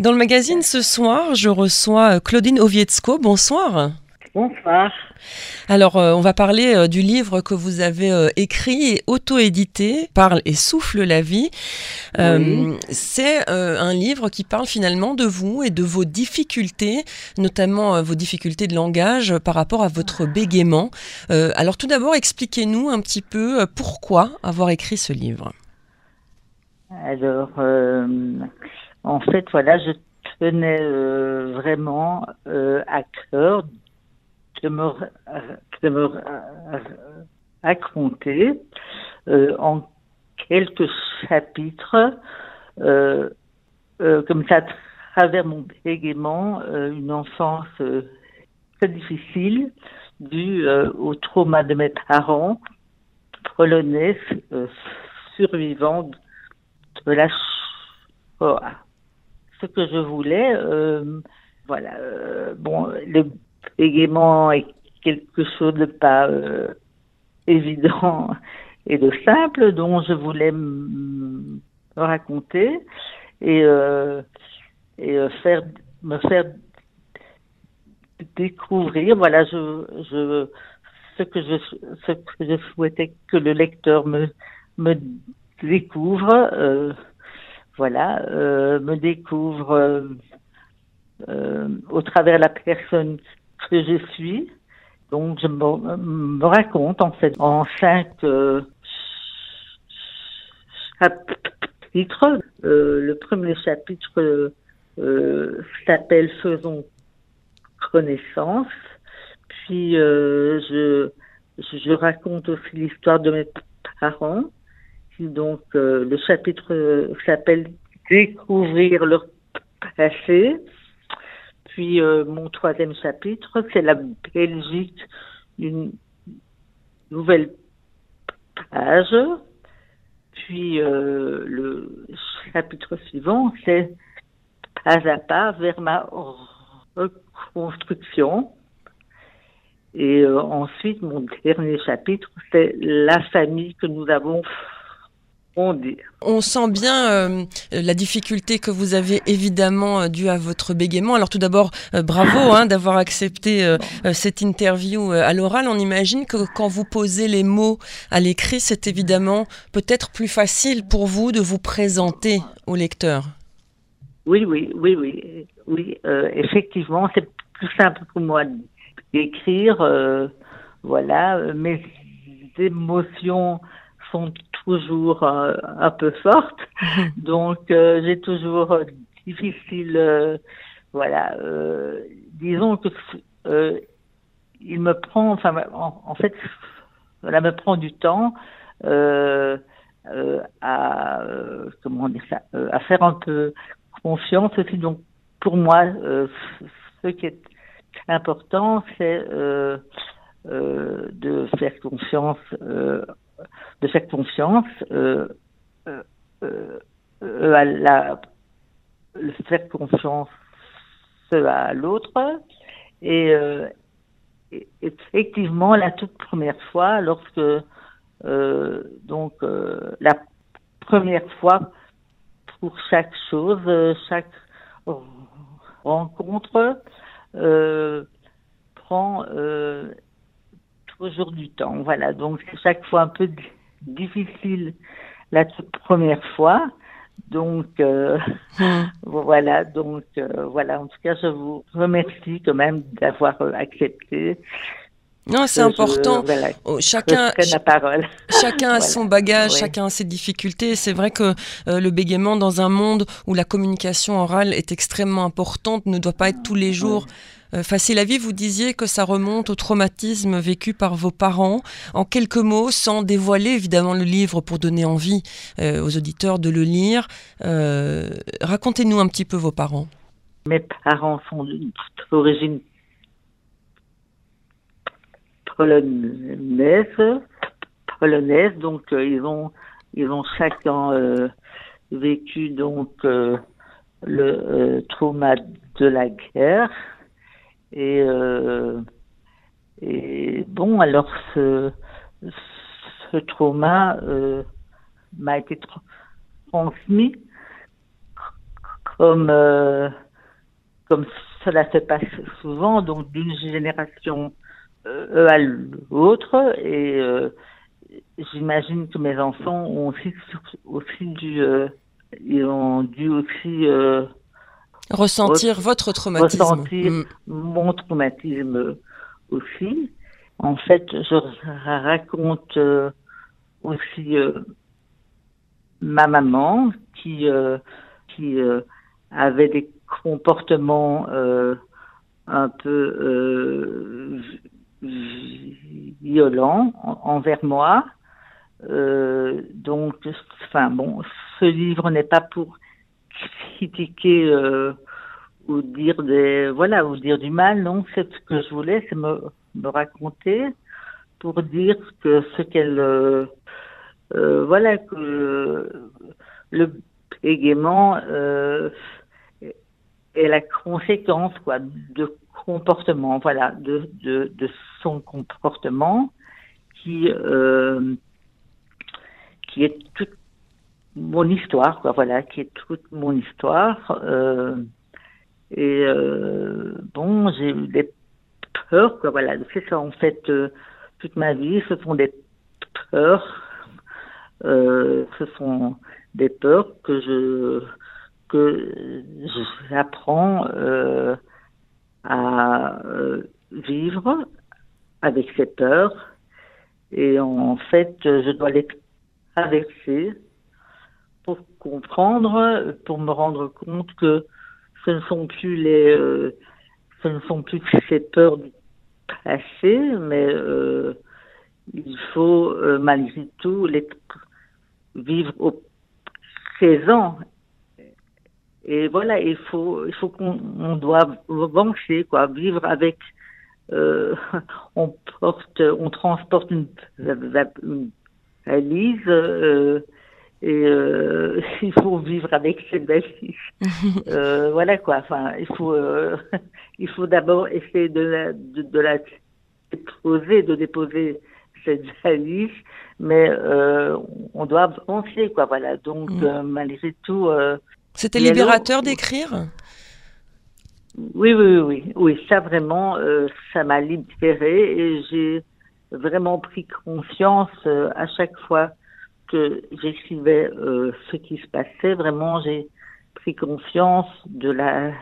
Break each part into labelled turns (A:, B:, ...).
A: Dans le magazine ce soir, je reçois euh, Claudine Ovietzko. Bonsoir.
B: Bonsoir.
A: Alors, euh, on va parler euh, du livre que vous avez écrit et auto-édité, Parle et souffle la vie. C'est un livre qui parle finalement de vous et de vos difficultés, notamment vos difficultés de langage par rapport à votre bégaiement. alors, tout d'abord, expliquez-nous un petit peu pourquoi avoir écrit ce livre.
B: Alors, en fait, voilà, je tenais euh, vraiment euh, à cœur de me, raconter euh, en quelques chapitres, comme ça, à travers mon bégaiement, une enfance très difficile due au trauma de mes parents polonais survivants de la Shoah ce que je voulais. Euh, voilà. Euh, bon, le bégaiement est quelque chose de pas euh, évident et de simple dont je voulais me raconter et, et faire me faire découvrir voilà je, je ce que je ce que je souhaitais que le lecteur me me découvre voilà, euh, me découvre euh, euh, au travers la personne que je suis. Donc je me, raconte en fait en cinq chapitres. le premier chapitre s'appelle Faisons connaissance. Puis je, je raconte aussi l'histoire de mes parents donc, euh, le chapitre euh, s'appelle Découvrir leur passé. Puis, euh, mon troisième chapitre, c'est la Belgique, une nouvelle page. Puis, le chapitre suivant, c'est pas à pas vers ma reconstruction. Et ensuite, mon dernier chapitre, c'est la famille que nous avons
A: on sent bien euh, la difficulté que vous avez évidemment euh, due à votre bégaiement. Alors tout d'abord, euh, bravo hein, d'avoir accepté cette interview à l'oral. On imagine que quand vous posez les mots à l'écrit, c'est évidemment peut-être plus facile pour vous de vous présenter au lecteur.
B: Oui, oui, oui, oui, oui. effectivement, c'est plus simple pour moi d'écrire. voilà, mes émotions sont toujours euh, un peu fortes. Donc, euh, j'ai toujours euh, difficile, voilà, disons que il me prend, enfin, en, fait, cela me prend du temps à, comment dire ça, à faire un peu confiance aussi. Donc, pour moi, ce qui est important, c'est de faire confiance de faire confiance euh, euh, euh, à la faire confiance à l'autre et, effectivement la toute première fois lorsque donc la première fois pour chaque chose chaque rencontre prend toujours du temps. Voilà, donc c'est chaque fois un peu difficile la toute première fois. Donc euh, hmm. voilà, donc euh, voilà. En tout cas, je vous remercie quand même d'avoir euh, accepté.
A: Non, c'est important. Oh, chacun,
B: parole.
A: chacun a son bagage, chacun a ses difficultés. C'est vrai que le bégaiement dans un monde où la communication orale est extrêmement importante ne doit pas être tous les jours. Euh, facile à vivre, vous disiez que ça remonte au traumatisme vécu par vos parents. En quelques mots, sans dévoiler évidemment le livre pour donner envie euh, aux auditeurs de le lire, euh, racontez-nous un petit peu vos parents.
B: Mes parents sont d'origine polonaise, polonaise, donc ils ont ils ont chacun vécu donc le trauma de la guerre et, euh, et bon, alors ce, ce trauma euh, m'a été transmis comme, comme cela se passe souvent, donc d'une génération à l'autre. Et j'imagine que mes enfants ont aussi, aussi dû, ils ont dû aussi
A: ressentir votre traumatisme.
B: Ressentir mm. mon traumatisme aussi. En fait, je raconte euh, aussi euh, ma maman qui euh, qui avait des comportements un peu violents envers moi. donc, enfin bon, ce livre n'est pas pour critiquer ou dire des voilà ou dire du mal non c'est ce que je voulais c'est me, me raconter pour dire que ce qu'elle euh, euh, voilà que le euh, est la conséquence quoi de comportement voilà de de, de son comportement qui euh, qui est toute mon histoire quoi voilà qui est toute mon histoire euh, et euh, bon, j'ai eu des peurs, quoi. Voilà, c'est ça en fait. Euh, toute ma vie, ce sont des peurs. Euh, ce sont des peurs que je que j'apprends euh, à vivre avec ces peurs. Et en fait, je dois les traverser comprendre, pour me rendre compte que ce ne sont plus les, euh, ce ne sont plus ces peurs du passé, mais euh, il faut euh, malgré tout les vivre au présent. Et voilà, il faut, il faut qu'on doit avancer, quoi, vivre avec. on porte, on transporte une, une valise et euh, il faut vivre avec cette valise. euh, voilà quoi. Enfin, il faut, euh, il faut d'abord essayer de la, de, de, la déposer, de déposer cette valise, mais euh, on doit avancer quoi. Voilà. Donc mm. euh, malgré tout. Euh,
A: C'était libérateur d'écrire?
B: Oui, oui, oui, oui. Ça vraiment, ça m'a libéré et j'ai vraiment pris conscience à chaque fois que j'écrivais euh, ce qui se passait, vraiment j'ai pris conscience de la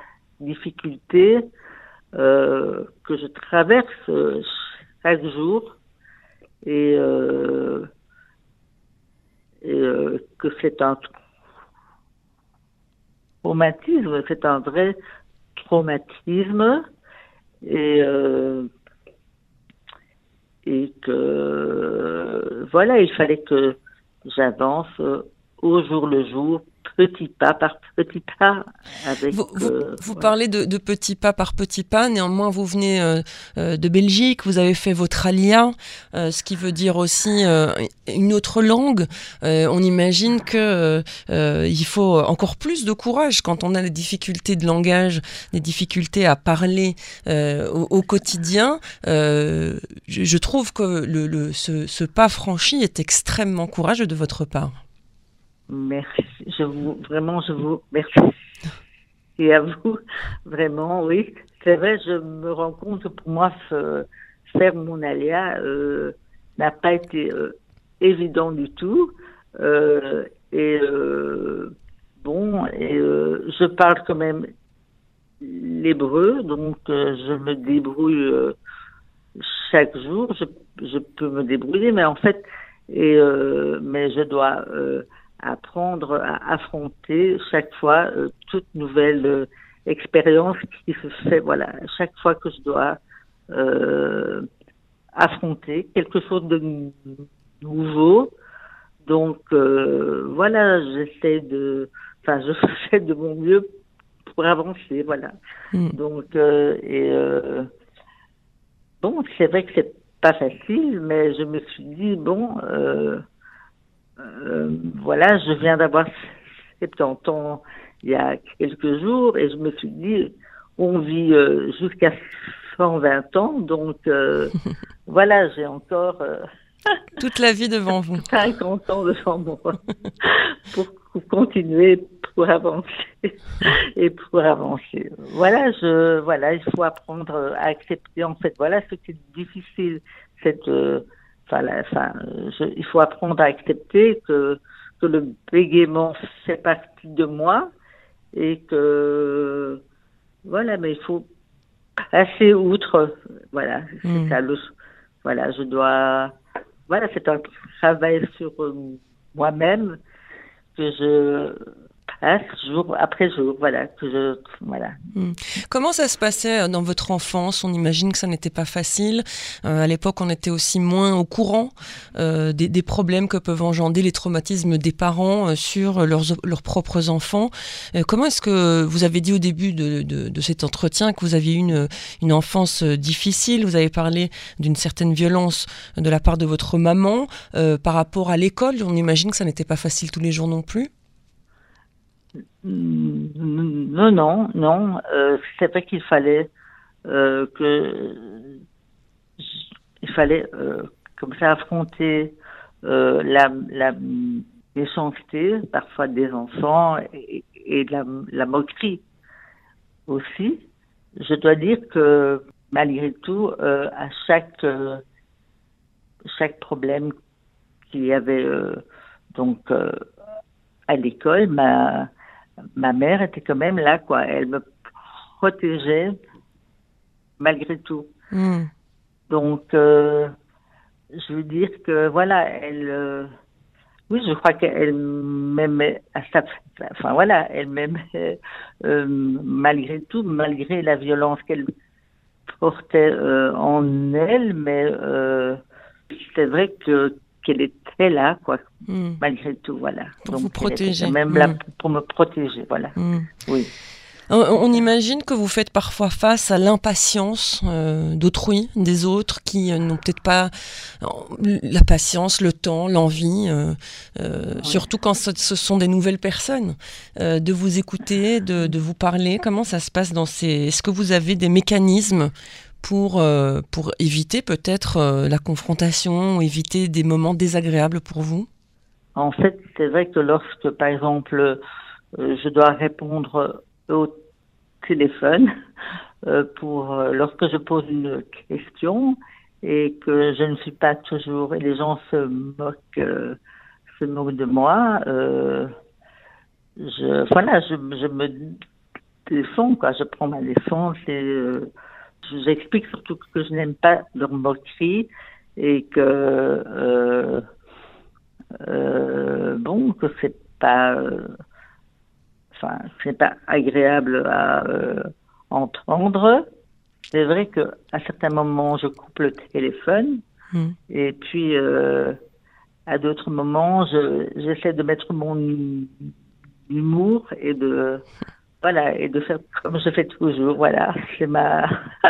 B: difficulté euh, que je traverse euh, chaque jour. Et, et que c'est un traumatisme, c'est un vrai traumatisme. Et et que voilà, il fallait que j'avance euh, au jour le jour, petit pas par petit pas. Avec,
A: vous, vous, euh, parlez de, de, petits pas par petits pas, néanmoins vous venez euh, euh de Belgique, vous avez fait votre alia, euh, ce qui veut dire aussi une autre langue. on imagine que il faut encore plus de courage quand on a des difficultés de langage, des difficultés à parler au, au, quotidien. Je, je, trouve que le, le, ce, ce pas franchi est extrêmement courageux de votre part.
B: Merci. Je vous, vraiment, je vous remercie. Et à vous, vraiment, oui. C'est vrai, je me rends compte que pour moi, faire mon aléa euh, n'a pas été euh, évident du tout. Euh, et euh, bon, et euh, je parle quand même l'hébreu, donc je me débrouille chaque jour. Je, je, peux me débrouiller, mais en fait, et mais je dois apprendre à affronter chaque fois euh, toute nouvelle euh, expérience qui se fait. Voilà, chaque fois que je dois euh, affronter quelque chose de nouveau. Donc euh, voilà, j'essaie de, enfin, je fais de mon mieux pour avancer. Voilà. Mm. Donc et bon, c'est vrai que c'est pas facile, mais je me suis dit bon. Euh, euh, voilà, je viens d'avoir 70 ans il y a quelques jours et je me suis dit, on vit euh, jusqu'à 120 ans, donc euh, voilà, j'ai encore
A: toute la vie devant vous.
B: 50 ans devant moi pour pour continuer, pour avancer et pour avancer. Voilà, je, voilà, il faut apprendre à accepter. En fait, voilà ce qui est difficile, cette, euh, il faut apprendre à accepter que que le bégaiement fait partie de moi et que voilà, mais il faut passer outre. Voilà, c'est hmm. ça. Le, voilà, je dois. Voilà, c'est un travail sur moi-même que je jour après jour, voilà, voilà.
A: Hmm. Comment ça se passait euh, dans votre enfance? On imagine que ça n'était pas facile. Euh, à l'époque, on était aussi moins au courant euh, des, problèmes que peuvent engendrer les traumatismes des parents sur leurs, leurs, propres enfants. comment est-ce que vous avez dit au début de, de, cet entretien que vous aviez eu une, une enfance difficile? Vous avez parlé d'une certaine violence de la part de votre maman par rapport à l'école. On imagine que ça n'était pas facile tous les jours non plus.
B: Non, non, non. Euh, c'est vrai qu'il fallait euh, que il fallait euh, comme ça affronter la, la méchanceté parfois des enfants et, de la, la, moquerie aussi. Je dois dire que malgré tout, à chaque chaque problème qu'il y avait donc à l'école, ma ma mère était quand même là, quoi. Elle me protégeait malgré tout. Hmm. Donc, euh, je veux dire que voilà, elle, euh, oui, je crois qu'elle m'aimait à sa, enfin voilà, elle m'aimait euh, malgré tout, malgré la violence qu'elle portait en elle, mais c'est vrai que qu'elle était là, quoi, hmm. malgré tout, voilà.
A: Pour vous protéger.
B: Même là hmm. pour me protéger, voilà. Hmm. Oui.
A: On, imagine que vous faites parfois face à l'impatience euh, d'autrui, des autres, qui euh, n'ont peut-être pas euh, la patience, le temps, l'envie, surtout quand ce, sont des nouvelles personnes, de vous écouter, de, de, vous parler. Comment ça se passe dans ces... Est-ce que vous avez des mécanismes pour, euh, pour éviter peut-être euh, la confrontation, éviter des moments désagréables pour vous?
B: En fait, c'est vrai que lorsque, par exemple, euh, je dois répondre au téléphone, pour lorsque je pose une question et que je ne suis pas toujours et les gens se moquent se moquent de moi je voilà je, me défends quoi. Je prends ma défense et J'explique surtout que je n'aime pas leur moquerie et que euh, euh, bon que c'est pas euh, enfin c'est pas agréable à entendre. C'est vrai que à certains moments je coupe le téléphone hmm. et puis à d'autres moments j'essaie de mettre mon humour et de voilà, et de faire comme je fais toujours. Voilà, c'est ma.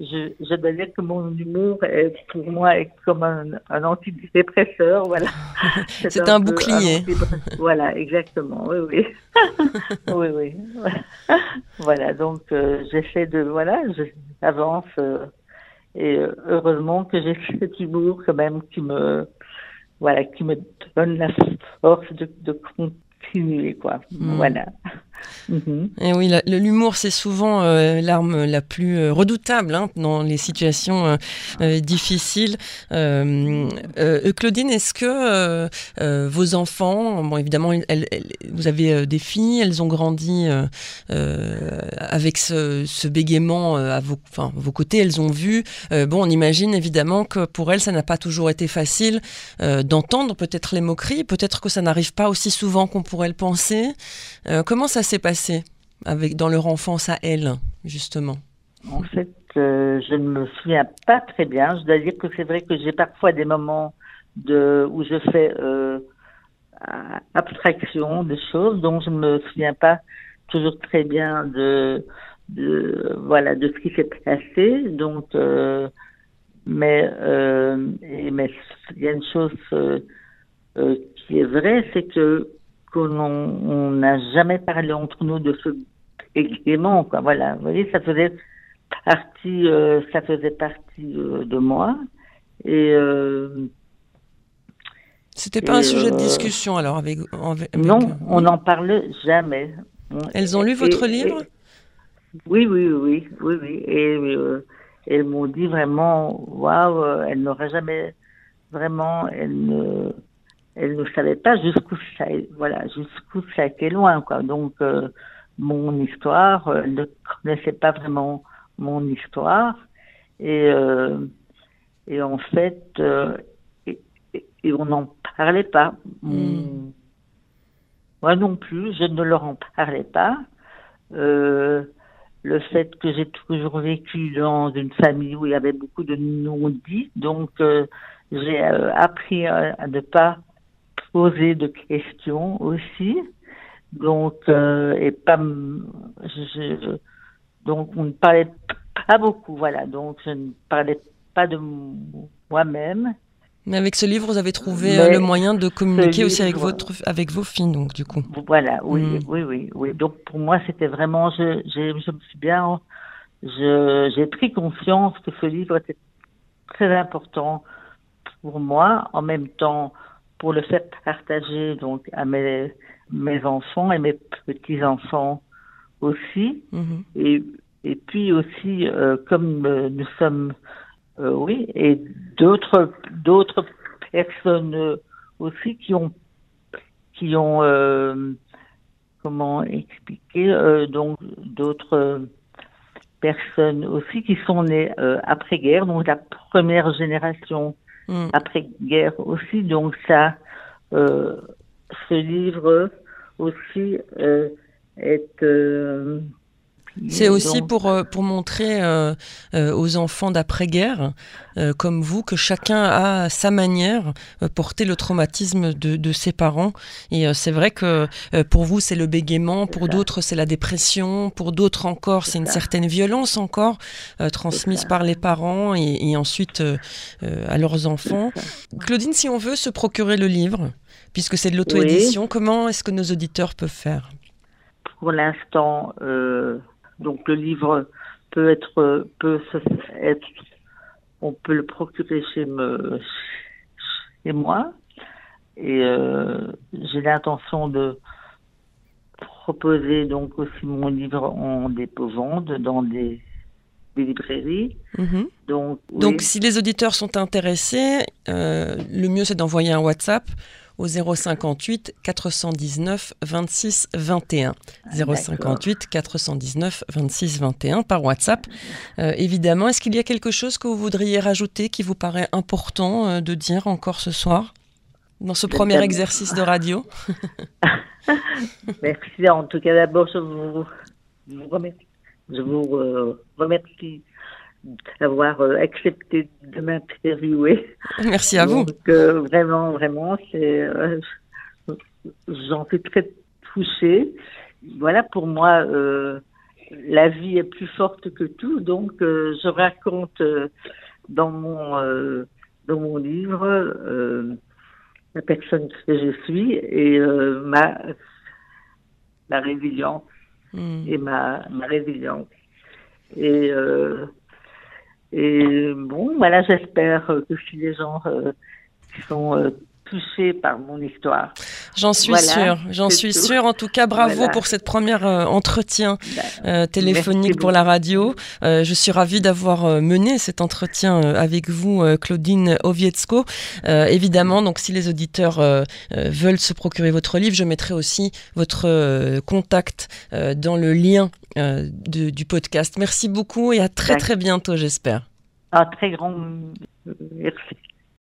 B: je, je dois dire que mon humour, est, pour moi, est comme un, un antidépresseur. Voilà.
A: C'est un, bouclier.
B: voilà, exactement. Oui, oui. oui, oui. Voilà, donc euh, j'essaie de. Voilà, j'avance. Euh, et euh, heureusement que j'ai cet humour quand même qui me. Voilà, qui me donne la force de, de continuer, quoi. Hmm. Voilà.
A: Mhm. Et oui, l'humour, c'est souvent euh, l'arme la plus euh, redoutable hein, dans les situations euh, difficiles. Claudine, est-ce que vos enfants, bon, évidemment, vous avez des filles, elles ont grandi avec ce, bégaiement à vos, vos côtés, elles ont vu. bon, on imagine évidemment que pour elles, ça n'a pas toujours été facile d'entendre peut-être les moqueries, peut-être que ça n'arrive pas aussi souvent qu'on pourrait le penser. comment ça s'est passé avec, dans leur enfance à elles, justement?
B: En fait, euh, je ne me souviens pas très bien. Je dois dire que c'est vrai que j'ai parfois des moments de, où je fais euh, abstraction des choses dont je ne me souviens pas toujours très bien de, de voilà de ce qui s'est passé. Donc, euh, mais, mais il y a une chose qui est vraie, c'est que qu'on n'a jamais parlé entre nous de ce élément, quoi. Voilà, vous voyez, ça faisait partie, euh, ça faisait partie euh, de moi. Et euh,
A: C'était pas un sujet de discussion alors avec,
B: Non, on n'en parle jamais.
A: Elles ont lu votre livre?
B: Oui, oui, oui, oui, oui. Et elles m'ont dit vraiment, waouh, elles n'auraient jamais vraiment, elles ne, elles ne savaient pas jusqu'où ça, voilà, jusqu'où ça était loin, quoi. Donc, mon histoire, elles ne connaissaient pas vraiment mon histoire. Et, euh, et en fait, euh, et, on n'en parlait pas. Hmm. Moi non plus, je ne leur en parlais pas. Euh, le fait que j'ai toujours vécu dans une famille où il y avait beaucoup de non-dits, donc j'ai appris à, ne pas poser de questions aussi. Donc, et pas, je, donc on ne parlait pas beaucoup, voilà. Donc je ne parlais pas de moi-même.
A: Mais avec ce livre, vous avez trouvé euh, le moyen de communiquer aussi avec votre, avec vos filles, donc du coup.
B: Voilà, oui, hmm. oui, oui, oui. Donc pour moi, c'était vraiment, je, je, je me suis bien, j'ai pris conscience que ce livre était très important pour moi, en même temps pour le faire partager donc à mes mes enfants et mes petits enfants aussi. Mhm. Et, et puis aussi, euh, comme euh, nous sommes, euh, oui, et d'autres d'autres personnes aussi qui ont qui ont comment expliquer donc d'autres personnes aussi qui sont nées après guerre donc la première génération mhm. après guerre aussi donc ça ce livre aussi
A: euh, c'est aussi pour, euh, pour montrer euh, aux enfants d'après-guerre, comme vous, que chacun a à sa manière porté le traumatisme de, de ses parents. Et c'est vrai que pour vous, c'est le bégaiement, pour d'autres, c'est la dépression, pour d'autres encore, c'est une certaine violence encore transmise par les parents et, et ensuite à leurs enfants. Claudine, si on veut se procurer le livre, puisque c'est de l'auto-édition, comment est-ce que nos auditeurs peuvent faire?
B: Pour l'instant, euh, donc le livre peut être, peut être, on peut le procurer chez, me, chez moi. Et euh, j'ai l'intention de proposer donc aussi mon livre en dépôt-vente dans des, librairies.
A: Mhm. Donc, donc, si les auditeurs sont intéressés, euh, le mieux c'est d'envoyer un WhatsApp au 058 419 26 21. 058 419 26 21 par WhatsApp. Euh, évidemment, est-ce qu'il y a quelque chose que vous voudriez rajouter qui vous paraît important euh, de dire encore ce soir dans ce premier exercice de radio?
B: Merci. En tout cas, d'abord, je vous, remercie. Je vous euh, remercie d'avoir euh, accepté de m'interviewer.
A: Merci à vous.
B: Euh, vraiment, vraiment, c'est, euh, j'en suis très touchée. Voilà, pour moi, la vie est plus forte que tout, donc je raconte dans mon dans mon livre la personne que je suis et ma ma résilience hmm. et ma ma résilience et et bon, voilà, j'espère que si les gens euh, qui sont euh, touchés par mon histoire.
A: J'en suis sûre, j'en suis sûre. En tout cas, bravo pour cette première euh, entretien bah, téléphonique pour la radio. je suis ravie d'avoir mené cet entretien avec vous, Claudine Ovietsko. évidemment, donc si les auditeurs veulent se procurer votre livre, je mettrai aussi votre contact dans le lien euh, du podcast. Merci beaucoup et à très très bientôt, j'espère.
B: Un très grand merci.